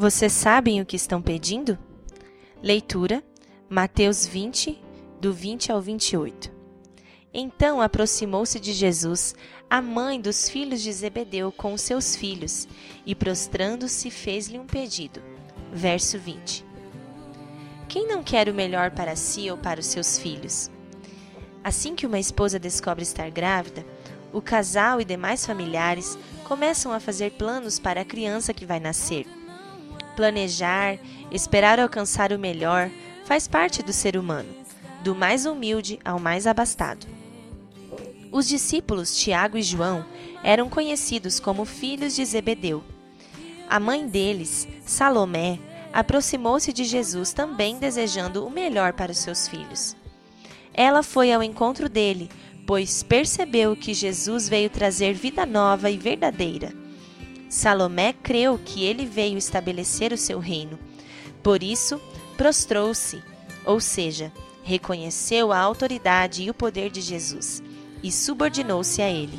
Vocês sabem o que estão pedindo? Leitura, Mateus 20, do 20 ao 28. Então aproximou-se de Jesus a mãe dos filhos de Zebedeu com os seus filhos, e prostrando-se fez-lhe um pedido. Verso 20. Quem não quer o melhor para si ou para os seus filhos? Assim que uma esposa descobre estar grávida, o casal e demais familiares começam a fazer planos para a criança que vai nascer. Planejar, esperar alcançar o melhor, faz parte do ser humano, do mais humilde ao mais abastado. Os discípulos Tiago e João eram conhecidos como filhos de Zebedeu. A mãe deles, Salomé, aproximou-se de Jesus também desejando o melhor para os seus filhos. Ela foi ao encontro dele, pois percebeu que Jesus veio trazer vida nova e verdadeira. Salomé creu que ele veio estabelecer o seu reino. Por isso, prostrou-se, ou seja, reconheceu a autoridade e o poder de Jesus e subordinou-se a ele.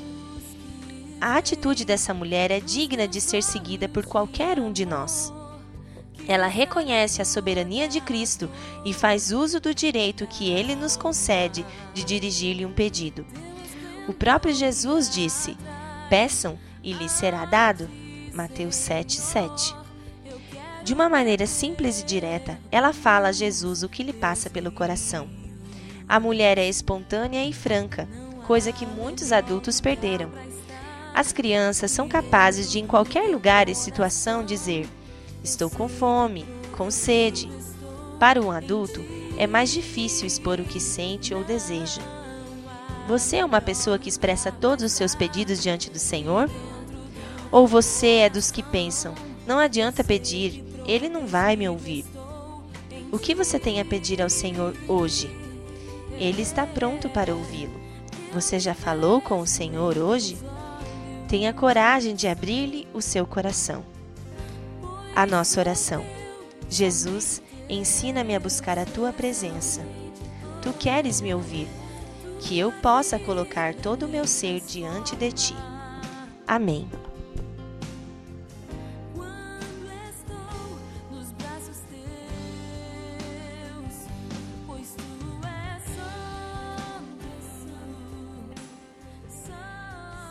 A atitude dessa mulher é digna de ser seguida por qualquer um de nós. Ela reconhece a soberania de Cristo e faz uso do direito que ele nos concede de dirigir-lhe um pedido. O próprio Jesus disse: Peçam e lhes será dado. Mateus 7, 7. De uma maneira simples e direta, ela fala a Jesus o que lhe passa pelo coração. A mulher é espontânea e franca, coisa que muitos adultos perderam. As crianças são capazes de, em qualquer lugar e situação, dizer: Estou com fome, com sede. Para um adulto, é mais difícil expor o que sente ou deseja. Você é uma pessoa que expressa todos os seus pedidos diante do Senhor? Ou você é dos que pensam: não adianta pedir, ele não vai me ouvir? O que você tem a pedir ao Senhor hoje? Ele está pronto para ouvi-lo. Você já falou com o Senhor hoje? Tenha coragem de abrir-lhe o seu coração. A nossa oração. Jesus, ensina-me a buscar a tua presença. Tu queres me ouvir, que eu possa colocar todo o meu ser diante de ti. Amém.